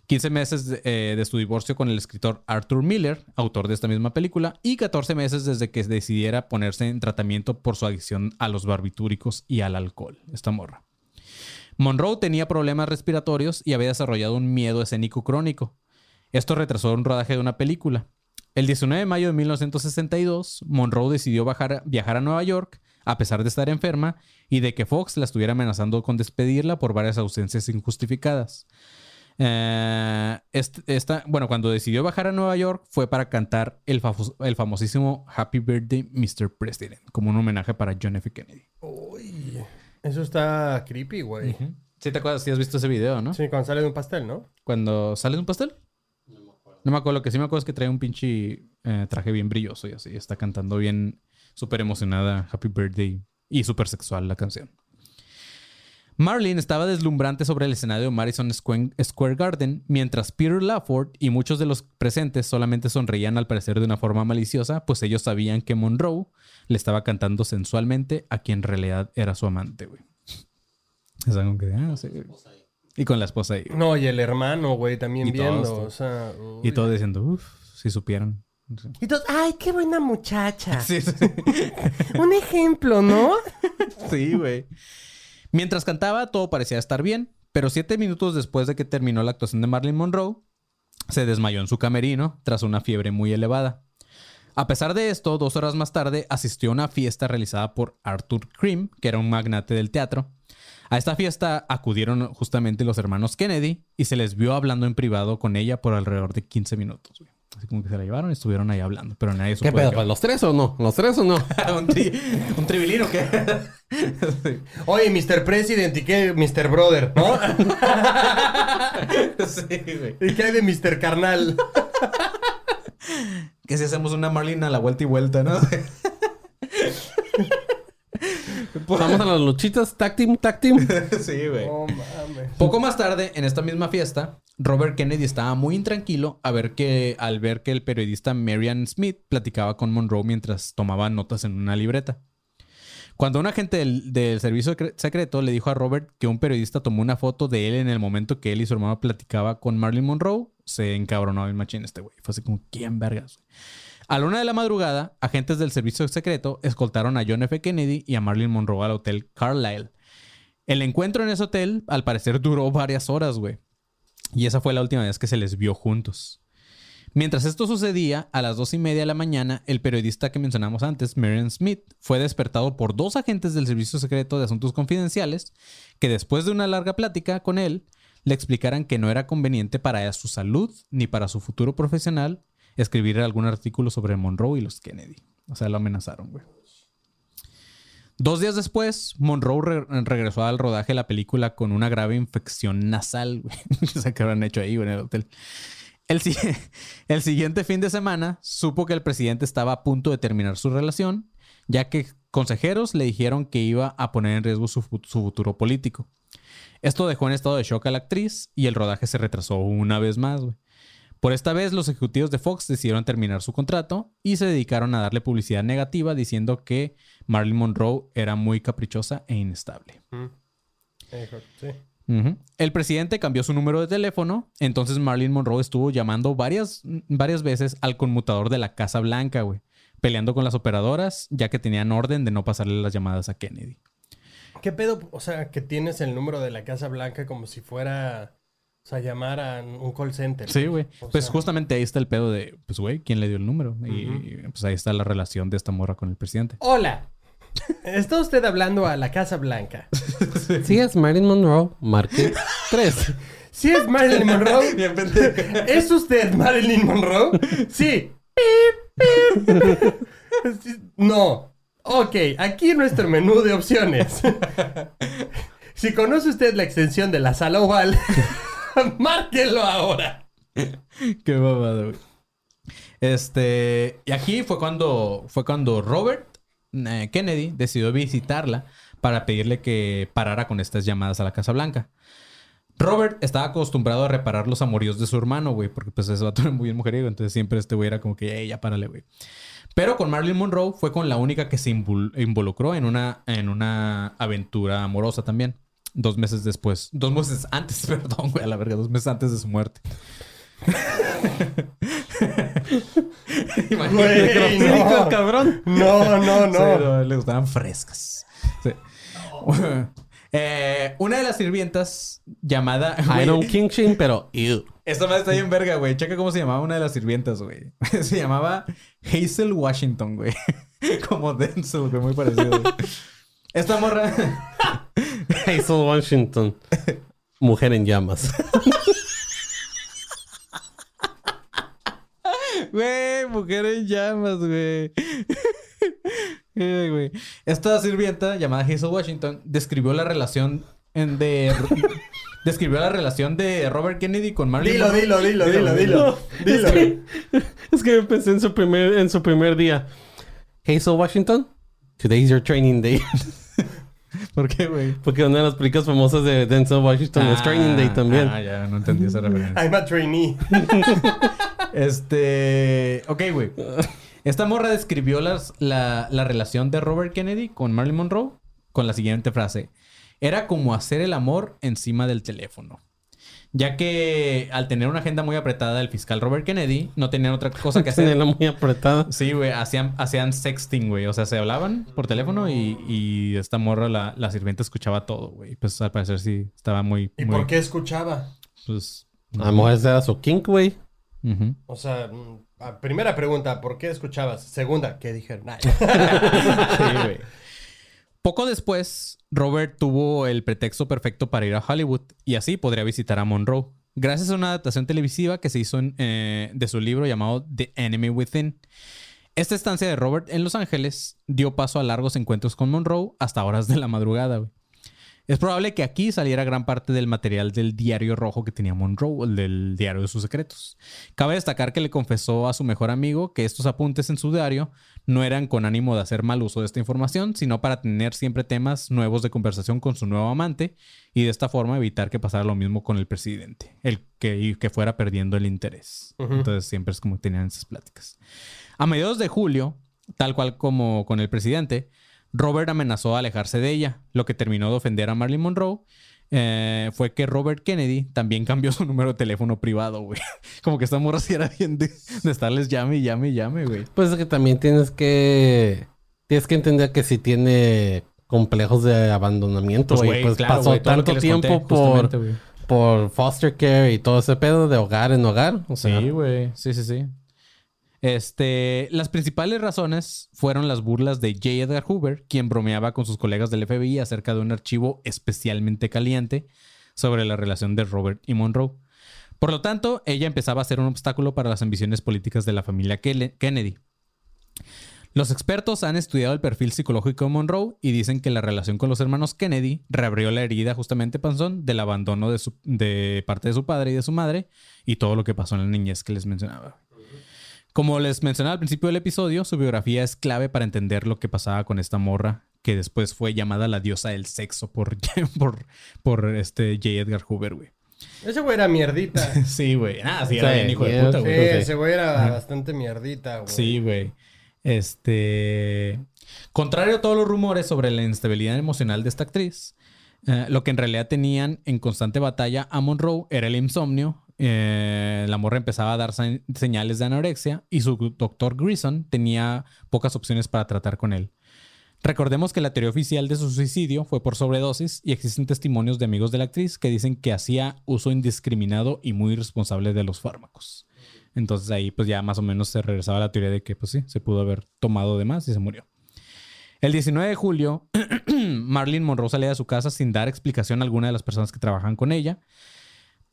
15 meses de, eh, de su divorcio con el escritor Arthur Miller, autor de esta misma película, y 14 meses desde que decidiera ponerse en tratamiento por su adicción a los barbitúricos y al alcohol, esta morra. Monroe tenía problemas respiratorios y había desarrollado un miedo escénico crónico. Esto retrasó un rodaje de una película. El 19 de mayo de 1962, Monroe decidió viajar a Nueva York, a pesar de estar enferma y de que Fox la estuviera amenazando con despedirla por varias ausencias injustificadas. Eh, esta, bueno, cuando decidió bajar a Nueva York fue para cantar el, famosísimo Happy Birthday, Mr. President, como un homenaje para John F. Kennedy. Uy. Eso está creepy, güey. ¿Sí te acuerdas? Sí has visto ese video, ¿no? Sí, cuando sale de un pastel, ¿no? Cuando sale de un pastel. No me acuerdo. Lo que sí me acuerdo es que trae un pinche eh, traje bien brilloso y así. Está cantando bien, súper emocionada, Happy Birthday. Y súper sexual la canción. Marlene estaba deslumbrante sobre el escenario de Madison Square Garden, mientras Peter Lafford y muchos de los presentes solamente sonreían al parecer de una forma maliciosa, pues ellos sabían que Monroe le estaba cantando sensualmente a quien en realidad era su amante, güey. Es algo que... ah, sí. Y con la esposa ahí. güey. No, y el hermano, güey, también Y viendo. todos, o sea, Y todos diciendo, uff, si supieran. Y todos, ay, qué buena muchacha. Sí, sí. Un ejemplo, ¿no? Sí, güey. Mientras cantaba, todo parecía estar bien, pero siete minutos después de que terminó la actuación de Marilyn Monroe, se desmayó en su camerino tras una fiebre muy elevada. A pesar de esto, dos horas más tarde asistió a una fiesta realizada por Arthur Krim, que era un magnate del teatro. A esta fiesta acudieron justamente los hermanos Kennedy y se les vio hablando en privado con ella por alrededor de 15 minutos. Así como que se la llevaron y estuvieron ahí hablando, pero nadie supo ¿Qué pedo? qué- ¿Los tres o no? ¿Los tres o no? un, tri- un tribilino sí. Oye, Mr. President y qué Mr. Brother, ¿no? Sí, güey. ¿Y qué hay de Mr. Carnal? Que si hacemos una Marlin a la vuelta y vuelta, ¿no? Vamos a las luchitas. Tag team, tag team. sí, güey. Poco más tarde, en esta misma fiesta, Robert Kennedy estaba muy intranquilo a ver que, al ver que el periodista Marian Smith platicaba con Monroe mientras tomaba notas en una libreta. Cuando un agente del, del servicio secre- secreto le dijo a Robert que un periodista tomó una foto de él en el momento que él y su hermano platicaba con Marilyn Monroe, se encabronó el machín este güey. Fue así como, ¿quién vergas? güey?". A la una de la madrugada, agentes del servicio secreto escoltaron a John F. Kennedy y a Marilyn Monroe al hotel Carlisle. El encuentro en ese hotel, al parecer, duró varias horas, güey. Y esa fue la última vez que se les vio juntos. Mientras esto sucedía, a las dos y media de la mañana, el periodista que mencionamos antes, Marion Smith, fue despertado por dos agentes del Servicio Secreto de Asuntos Confidenciales que después de una larga plática con él, le explicaran que no era conveniente para su salud ni para su futuro profesional escribir algún artículo sobre Monroe y los Kennedy. O sea, lo amenazaron, güey. Dos días después, Monroe re- regresó al rodaje de la película con una grave infección nasal, güey. o sea, que habrán hecho ahí, güey, en el hotel. El, el siguiente fin de semana, supo que el presidente estaba a punto de terminar su relación, ya que consejeros le dijeron que iba a poner en riesgo su futuro político. Esto dejó en estado de shock a la actriz y el rodaje se retrasó una vez más, güey. Por esta vez, los ejecutivos de Fox decidieron terminar su contrato y se dedicaron a darle publicidad negativa diciendo que Marilyn Monroe era muy caprichosa e inestable. Sí. Ujú. El presidente cambió su número de teléfono, entonces Marilyn Monroe estuvo llamando varias, varias veces al conmutador de la Casa Blanca, güey, peleando con las operadoras, ya que tenían orden de no pasarle las llamadas a Kennedy. ¿Qué pedo? O sea, que tienes el número de la Casa Blanca como si fuera, o sea, llamar a un call center. Sí, güey. O Pues sea- justamente ahí está el pedo de, pues, güey, ¿quién le dio el número? Y pues ahí está la relación de esta morra con el presidente. Hola. Está usted hablando a la Casa Blanca. Si es Marilyn Monroe, marque 3. ¿Sí es Marilyn Monroe? ¿Es usted Marilyn Monroe? Sí. Pip, pip. Sí, No. Ok, aquí nuestro menú de opciones. Si conoce usted la extensión de la sala oval, márquelo ahora. Qué babado, güey. Este, y aquí fue cuando fue cuando Robert eh, Kennedy decidió visitarla para pedirle que parara con estas llamadas a la Casa Blanca. Robert estaba acostumbrado a reparar los amoríos de su hermano, güey, porque pues ese vato era muy bien mujeriego, entonces siempre este güey era como que, "Ey, ya párale, güey. Pero con Marilyn Monroe fue con la única que se invol- involucró en una, en una aventura amorosa también. Dos meses después, dos meses antes, perdón, güey, a la verga, dos meses antes de su muerte. Imagínate. Güey, Cínico, no. cabrón. No, no, Sí, no. le gustaban frescas. Sí. Eh, una de las sirvientas llamada. güey, Iron King Shin, pero ew. Esta madre está bien verga, güey. Checa cómo se llamaba una de las sirvientas, güey. Se llamaba Hazel Washington, güey. Como Denzel, güey. Muy parecido. güey. Esta morra. Hazel Washington. Mujer en llamas. Güey, mujer en llamas, güey. Eh, güey. Esta sirvienta llamada Hazel Washington describió la relación en de describió la relación de Robert Kennedy con Marilyn Dilo, Monroe. dilo, dilo, dilo, dilo. Dilo. Es que pensé en su primer, en su primer día. Hazel Washington, today is your training day. ¿Por qué, güey? Porque una de las películas famosas de Denzel Washington es Training Day también. Ah, ya, no entendí esa referencia. I'm a trainee. Este. Ok, güey. Esta morra describió las- la, la relación de Robert Kennedy con Marilyn Monroe con la siguiente frase: Era como hacer el amor encima del teléfono. Ya que al tener una agenda muy apretada, el fiscal Robert Kennedy no tenía otra cosa que hacer. Tenerla muy apretada. Sí, güey, hacían, hacían sexting, güey. O sea, se hablaban por teléfono y, y esta morra, la, la sirvienta, escuchaba todo, güey. Pues al parecer sí, estaba muy... ¿Y muy, por qué escuchaba? Pues... A lo mejor ese era su kink, güey. O sea, mm, primera pregunta, ¿por qué escuchabas? Segunda, ¿qué dijeron? Nah. Sí, güey. Poco después, Robert tuvo el pretexto perfecto para ir a Hollywood y así podría visitar a Monroe. Gracias a una adaptación televisiva que se hizo eh, de su libro llamado The Enemy Within. Esta estancia de Robert en Los Ángeles dio paso a largos encuentros con Monroe hasta horas de la madrugada. Es probable que aquí saliera gran parte del material del diario rojo que tenía Monroe, el del diario de sus secretos. Cabe destacar que le confesó a su mejor amigo que estos apuntes en su diario no eran con ánimo de hacer mal uso de esta información, sino para tener siempre temas nuevos de conversación con su nuevo amante y de esta forma evitar que pasara lo mismo con el presidente, el que, y que fuera perdiendo el interés. Entonces siempre es como tenían esas pláticas. A mediados de julio, tal cual como con el presidente, Robert amenazó a alejarse de ella, lo que terminó de ofender a Marilyn Monroe. Eh, fue que Robert Kennedy también cambió su número de teléfono privado, güey. Como que esta morra sí era bien de, de estarles llame llame llame, güey. Pues es que también tienes que... Tienes que entender que si tiene complejos de abandonamiento, güey. Pues, claro, pasó güey, lo que tanto conté, tiempo por, por foster care y todo ese pedo de hogar en hogar. O sea, Sí, güey. Sí, sí, sí. Este, las principales razones fueron las burlas de J. Edgar Hoover, quien bromeaba con sus colegas del FBI acerca de un archivo especialmente caliente sobre la relación de Robert y Monroe. Por lo tanto, ella empezaba a ser un obstáculo para las ambiciones políticas de la familia Kennedy. Los expertos han estudiado el perfil psicológico de Monroe y dicen que la relación con los hermanos Kennedy reabrió la herida justamente, Panzón, del abandono de, de parte de su padre y de su madre y todo lo que pasó en la niñez que les mencionaba. Como les mencionaba al principio del episodio, su biografía es clave para entender lo que pasaba con esta morra, que después fue llamada la diosa del sexo por, por, por este J. Edgar Hoover, güey. Ese güey era mierdita. Sí, güey. Nada, sí, Sí, era bien hijo de puta, Sí, güey. ese güey era bastante mierdita, güey. Sí, güey. Este. Contrario a todos los rumores sobre la inestabilidad emocional de esta actriz, eh, lo que en realidad tenían en constante batalla a Monroe era el insomnio. Eh, la morra empezaba a dar se- señales de anorexia y su doctor Grison tenía pocas opciones para tratar con él. Recordemos que la teoría oficial de su suicidio fue por sobredosis y existen testimonios de amigos de la actriz que dicen que hacía uso indiscriminado y muy irresponsable de los fármacos. Entonces ahí pues ya más o menos se regresaba la teoría de que pues sí, se pudo haber tomado de más y se murió. El 19 de julio, Marilyn Monroe salía de su casa sin dar explicación a alguna de las personas que trabajan con ella.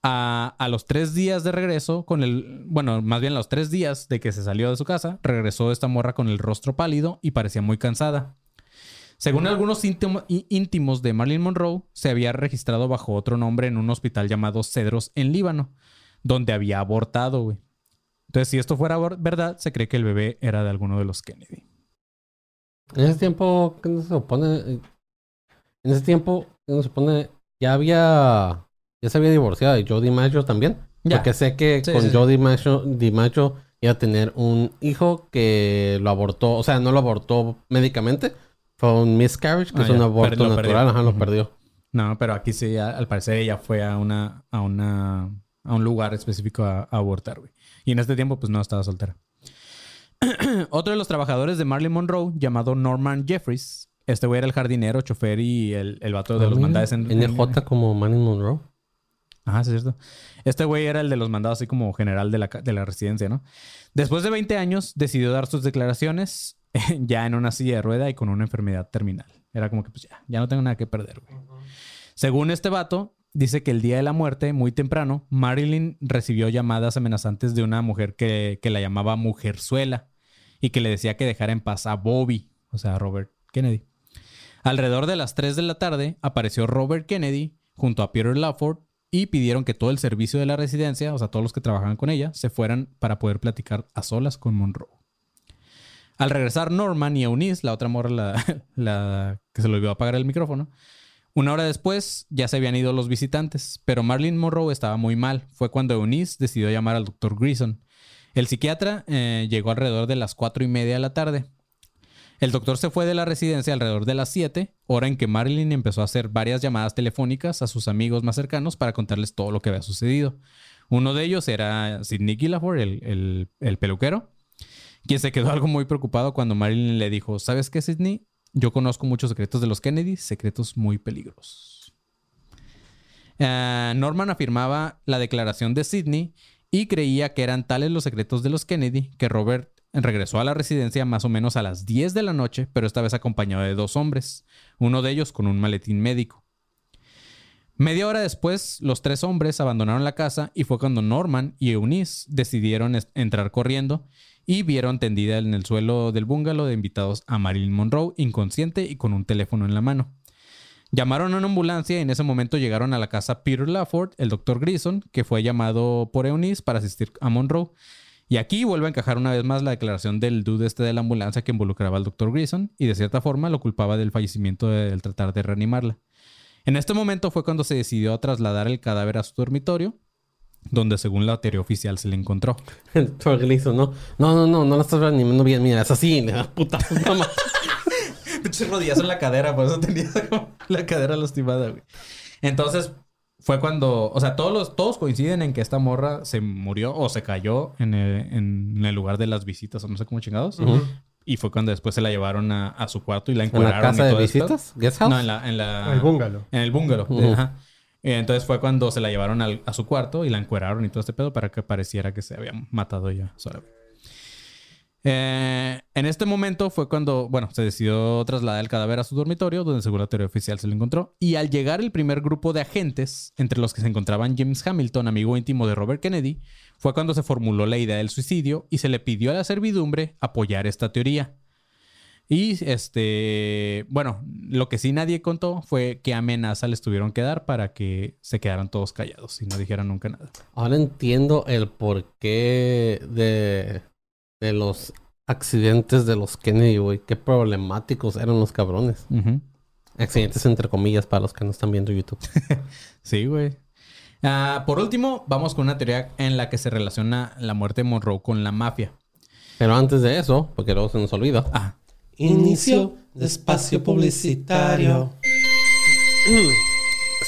A, los tres días de regreso, con el. Bueno, más bien los tres días de que se salió de su casa, regresó esta morra con el rostro pálido y parecía muy cansada. Según algunos íntimos de Marilyn Monroe, se había registrado bajo otro nombre en un hospital llamado Cedros en Líbano, donde había abortado, güey. Entonces, si esto fuera verdad, se cree que el bebé era de alguno de los Kennedy. En ese tiempo, ¿qué no se supone? En ese tiempo, ¿qué no se supone? Ya había... Ya se había divorciado de Joe DiMaggio también. Ya. Porque sé que Sí, con sí, sí. Joe DiMaggio, iba a tener un hijo que lo abortó. O sea, no lo abortó médicamente. Fue un miscarriage, que Ah, es un aborto natural. Ajá, lo perdió. No, pero aquí sí, al parecer ella fue a una, a una, a un lugar específico a, a abortar, güey. Y en este tiempo, pues no estaba soltera. Otro de los trabajadores de Marilyn Monroe, llamado Norman Jeffries. Este güey era el jardinero, chofer y el, el vato de Ah, los mira, mandados en... NJ como Marilyn Monroe. Ajá, sí, es cierto. Este güey era el de los mandados así como general de la, de la residencia, ¿no? Después de 20 años, decidió dar sus declaraciones ya en una silla de rueda y con una enfermedad terminal. Era como que, pues ya, ya no tengo nada que perder, güey. Según este vato, dice que el día de la muerte, muy temprano, Marilyn recibió llamadas amenazantes de una mujer que, que la llamaba mujerzuela y que le decía que dejara en paz a Bobby, o sea, a Robert Kennedy. Alrededor de las 3 de la tarde apareció Robert Kennedy junto a Peter Lawford y pidieron que todo el servicio de la residencia, o sea, todos los que trabajaban con ella, se fueran para poder platicar a solas con Monroe. Al regresar Norman y Eunice, la otra morra la, que se le olvidó apagar el micrófono, una hora después ya se habían ido los visitantes, pero Marilyn Monroe estaba muy mal. Fue cuando Eunice decidió llamar al doctor Grison. El psiquiatra eh, llegó alrededor de las cuatro y media de la tarde. El doctor se fue de la residencia alrededor de las 7, hora en que Marilyn empezó a hacer varias llamadas telefónicas a sus amigos más cercanos para contarles todo lo que había sucedido. Uno de ellos era Sidney Gillaford, el, el- el peluquero, quien se quedó algo muy preocupado cuando Marilyn le dijo, ¿sabes qué, Sidney? Yo conozco muchos secretos de los Kennedy, secretos muy peligrosos. Eh, Norman afirmaba la declaración de Sidney y creía que eran tales los secretos de los Kennedy que Robert regresó a la residencia más o menos a las 10 de la noche, pero esta vez acompañado de dos hombres, uno de ellos con un maletín médico. Media hora después, los tres hombres abandonaron la casa y fue cuando Norman y Eunice decidieron entrar corriendo y vieron tendida en el suelo del bungalow de invitados a Marilyn Monroe, inconsciente y con un teléfono en la mano. Llamaron a una ambulancia y en ese momento llegaron a la casa Peter Lafford, el doctor Grison, que fue llamado por Eunice para asistir a Monroe. Y aquí vuelve a encajar una vez más la declaración del dude este de la ambulancia que involucraba al doctor Grison y de cierta forma lo culpaba del fallecimiento del tratar de reanimarla. En este momento fue cuando se decidió trasladar el cadáver a su dormitorio, donde según la teoría oficial se le encontró. El Gleason, ¿no? No, no, no, no la estás reanimando bien. Mira, es así. le da Puta, puta madre. Pinches rodillas en la cadera, por eso tenía como la cadera lastimada, güey. Entonces, fue cuando, o sea, todos los, todos coinciden en que esta morra se murió o se cayó en el, en el lugar de las visitas, o no sé cómo chingados. Y fue cuando después se la llevaron a, a su cuarto y la ¿En encuadraron. la casa y de todo esto. visitas? ¿Guest house? No, en la, en la... El bungalow. En el bungalow. Ujú. Ajá. Eh, Entonces fue cuando se la llevaron al- a su cuarto y la encueraron y todo este pedo para que pareciera que se había matado ella sola. Eh, en este momento fue cuando, bueno, se decidió trasladar el cadáver a su dormitorio, donde según la teoría oficial se lo encontró. Y al llegar el primer grupo de agentes, entre los que se encontraban James Hamilton, amigo íntimo de Robert Kennedy, fue cuando se formuló la idea del suicidio y se le pidió a la servidumbre apoyar esta teoría. Y este, bueno, lo que sí nadie contó fue qué amenaza les tuvieron que dar para que se quedaran todos callados y no dijeran nunca nada. Ahora entiendo el porqué de, de los accidentes de los Kennedy, güey. Qué problemáticos eran los cabrones. Accidentes entre comillas para los que no están viendo YouTube. Sí, güey. Ah, por último, vamos con una teoría en la que se relaciona la muerte de Monroe con la mafia. Pero antes de eso, porque luego se nos olvida. Ah, Inicio de espacio publicitario.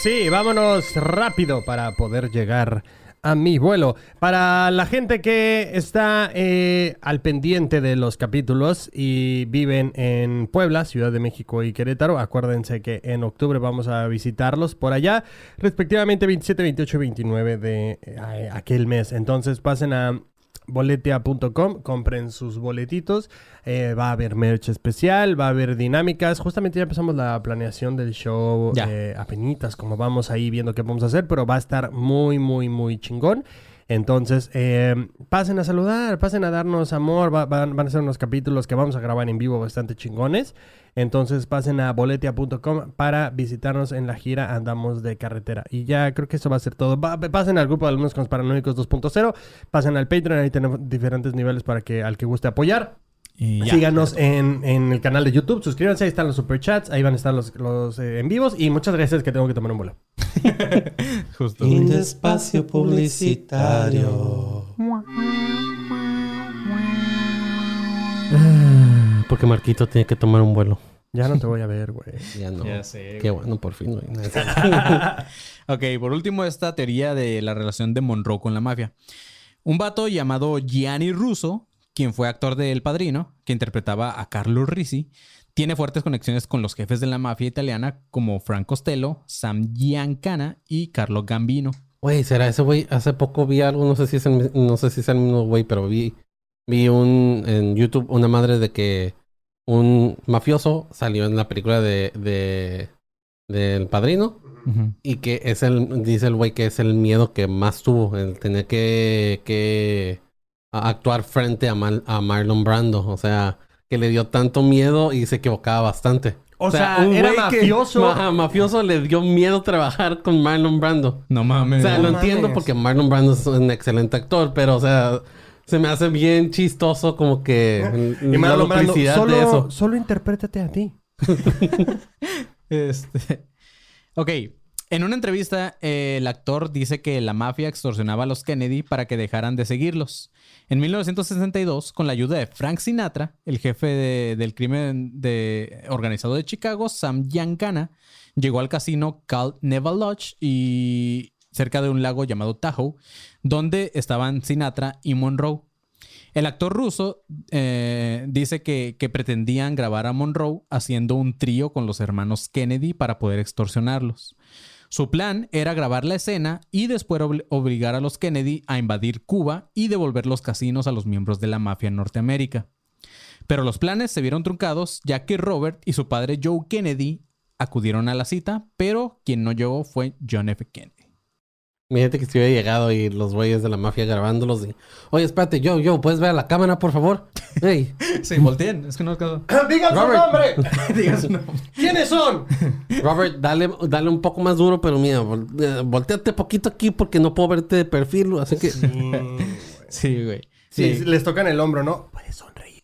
Sí, vámonos rápido para poder llegar a mi vuelo. Para la gente que está eh, al pendiente de los capítulos y viven en Puebla, Ciudad de México y Querétaro, acuérdense que en octubre vamos a visitarlos por allá, respectivamente 27, 28 y 29 de eh, aquel mes. Entonces pasen a boletia.com, compren sus boletitos, eh, va a haber merch especial, va a haber dinámicas, justamente ya empezamos la planeación del show Ya. eh, apenitas, como vamos ahí viendo qué vamos a hacer, pero va a estar muy, muy, muy chingón. Entonces, eh, pasen a saludar, pasen a darnos amor, va- van, van a ser unos capítulos que vamos a grabar en vivo bastante chingones. Entonces, pasen a boletia.com para visitarnos en la gira Andamos de Carretera. Y ya creo que eso va a ser todo. Pasen al grupo de alumnos con los paranoicos 2.0, pasen al Patreon, ahí tenemos diferentes niveles para que al que guste apoyar. y ya. Síganos en, en el canal de YouTube, suscríbanse, ahí están los superchats, ahí van a estar los, los, eh, en vivos. Y muchas gracias que tengo que tomar un vuelo. Justo. De espacio publicitario. Porque Marquito tiene que tomar un vuelo. Ya no te voy a ver, güey. Ya no. Ya sé, Qué güey. bueno, por fin, güey. Ok, por último, esta teoría de la relación de Monroe con la mafia. Un vato llamado Gianni Russo, quien fue actor de El Padrino, que interpretaba a Carlo Risi, tiene fuertes conexiones con los jefes de la mafia italiana como Frank Costello, Sam Giancana y Carlo Gambino. Güey, ¿será ese güey? Hace poco vi algo, no sé si es el, no sé si es el mismo güey, pero vi, vi un en YouTube una madre de que un mafioso salió en la película de, de del padrino y que es el, dice el güey que es el miedo que más tuvo, el tener que, que actuar frente a, Mal- a Marlon Brando, o sea, que le dio tanto miedo y se equivocaba bastante. O sea, un era güey que- mafioso. Ajá, mafioso le dio miedo trabajar con Marlon Brando. No mames. O sea, No lo entiendo porque Marlon Brando es un excelente actor, pero o sea, se me hace bien chistoso como que Y la duplicidad solo, de eso. solo interprétate a ti. Este. Ok. En una entrevista, eh, el actor dice que la mafia extorsionaba a los Kennedy para que dejaran de seguirlos. En 1962, con la ayuda de Frank Sinatra, el jefe de- del crimen de- organizado de Chicago, Sam Giancana, llegó al casino Cal Neva Lodge y cerca de un lago llamado Tahoe, donde estaban Sinatra y Monroe. El actor ruso eh, dice que, pretendían grabar a Monroe haciendo un trío con los hermanos Kennedy para poder extorsionarlos. Su plan era grabar la escena y después obli- obligar a los Kennedy a invadir Cuba y devolver los casinos a los miembros de la mafia en Norteamérica. Pero los planes se vieron truncados ya que Robert y su padre Joe Kennedy acudieron a la cita, pero quien no llegó fue John F. Kennedy. Imagínate que si hubiera llegado y los güeyes de la mafia grabándolos y... Oye, espérate, yo, yo, ¿puedes ver a la cámara, por favor? Hey, Sí, volteen, es que no. ¡Digan su Robert. nombre! Digan su nombre. ¿Quiénes son? Robert, dale, dale un poco más duro, pero mira, vol- eh, volteate poquito aquí porque no puedo verte de perfil, así que... Sí, güey. Sí, Le- les tocan el hombro, ¿no? Puedes sonreír.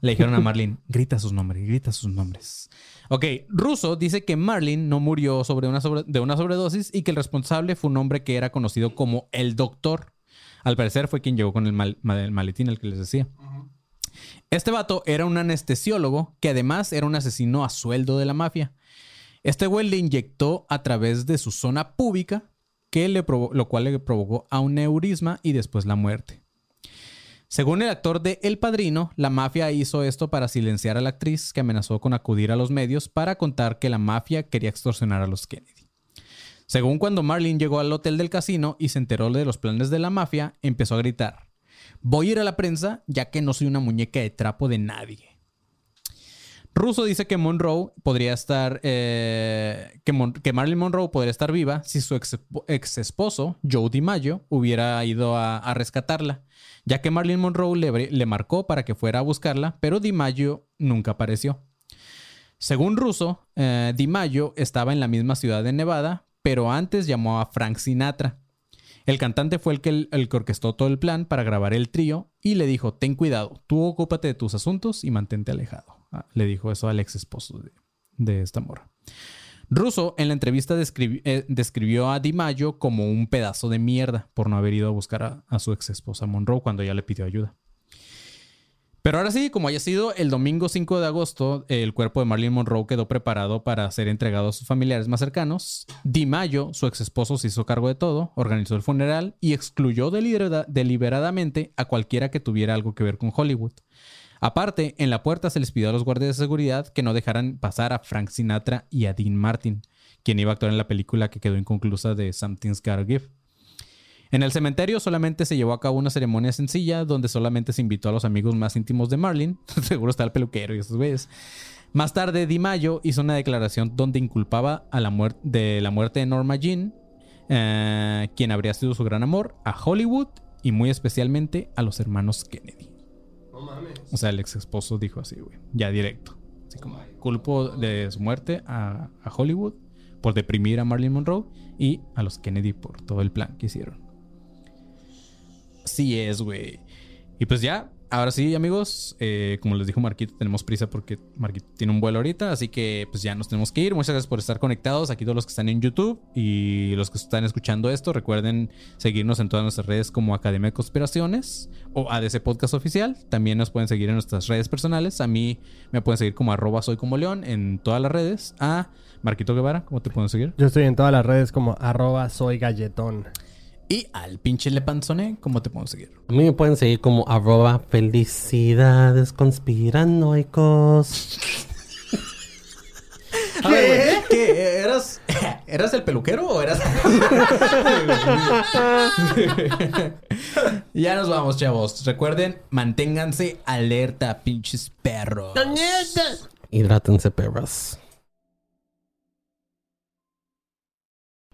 Le dijeron a Marlene, grita sus nombres, grita sus nombres. Ok, Russo dice que Marlene no murió sobre una sobre- de una sobredosis y que el responsable fue un hombre que era conocido como el doctor. Al parecer fue quien llegó con el, mal- ma- el maletín, el que les decía. Este vato era un anestesiólogo que además era un asesino a sueldo de la mafia. Este güey le inyectó a través de su zona pública, que le lo cual le provocó a un neurisma y después la muerte. Según el actor de El Padrino, la mafia hizo esto para silenciar a la actriz que amenazó con acudir a los medios para contar que la mafia quería extorsionar a los Kennedy. Según cuando Marlene llegó al hotel del casino y se enteró de los planes de la mafia, empezó a gritar, voy a ir a la prensa ya que no soy una muñeca de trapo de nadie. Russo dice que Monroe podría estar, eh, que, Marilyn Monroe podría estar viva si su ex, esposo, Joe DiMaggio, hubiera ido a, rescatarla, ya que Marilyn Monroe le, marcó para que fuera a buscarla, pero DiMaggio nunca apareció. Según Russo, eh, DiMaggio estaba en la misma ciudad de Nevada, pero antes llamó a Frank Sinatra. El cantante fue el que, el que orquestó todo el plan para grabar el trío y le dijo, ten cuidado, tú ocúpate de tus asuntos y mantente alejado. Le dijo eso al ex esposo de, de esta morra. Russo en la entrevista eh, describió a DiMaggio como un pedazo de mierda por no haber ido a buscar a, su ex esposa Monroe cuando ella le pidió ayuda. Pero ahora sí, como haya sido, el domingo 5 de agosto, el cuerpo de Marilyn Monroe quedó preparado para ser entregado a sus familiares más cercanos. DiMaggio, su ex esposo, se hizo cargo de todo, organizó el funeral y excluyó delibera- deliberadamente a cualquiera que tuviera algo que ver con Hollywood. Aparte, en la puerta se les pidió a los guardias de seguridad que no dejaran pasar a Frank Sinatra y a Dean Martin, quien iba a actuar en la película que quedó inconclusa de Something's Gotta Give. En el cementerio solamente se llevó a cabo una ceremonia sencilla donde solamente se invitó a los amigos más íntimos de Marlin. Seguro está el peluquero y esos güeyes. Más tarde, Di Mayo hizo una declaración donde inculpaba a la de la muerte de Norma Jean, eh, quien habría sido su gran amor, a Hollywood y muy especialmente a los hermanos Kennedy. O sea, el ex esposo dijo así, güey, ya directo. Así como culpo de su muerte a, a Hollywood por deprimir a Marilyn Monroe y a los Kennedy por todo el plan que hicieron. Así es, güey. Y pues ya, ahora sí, amigos, eh, como les dijo Marquito, tenemos prisa porque Marquito tiene un vuelo ahorita, así que pues ya nos tenemos que ir. Muchas gracias por estar conectados aquí todos los que están en YouTube y los que están escuchando esto. Recuerden seguirnos en todas nuestras redes como Academia de Conspiraciones o ADC Podcast Oficial. También nos pueden seguir en nuestras redes personales. A mí me pueden seguir como arroba soy como león en todas las redes. A Marquito Guevara, ¿cómo te pueden seguir? Yo estoy en todas las redes como arroba soy galletón. Y al pinche Lepanzone, ¿cómo te pueden seguir? A mí me pueden seguir como arroba felicidades conspiranoicos. A ver, ¿qué? ¿Eras, ¿Eras el peluquero o eras.? ya nos vamos, chavos. Recuerden, manténganse alerta, pinches perros. Hidrátense, perras.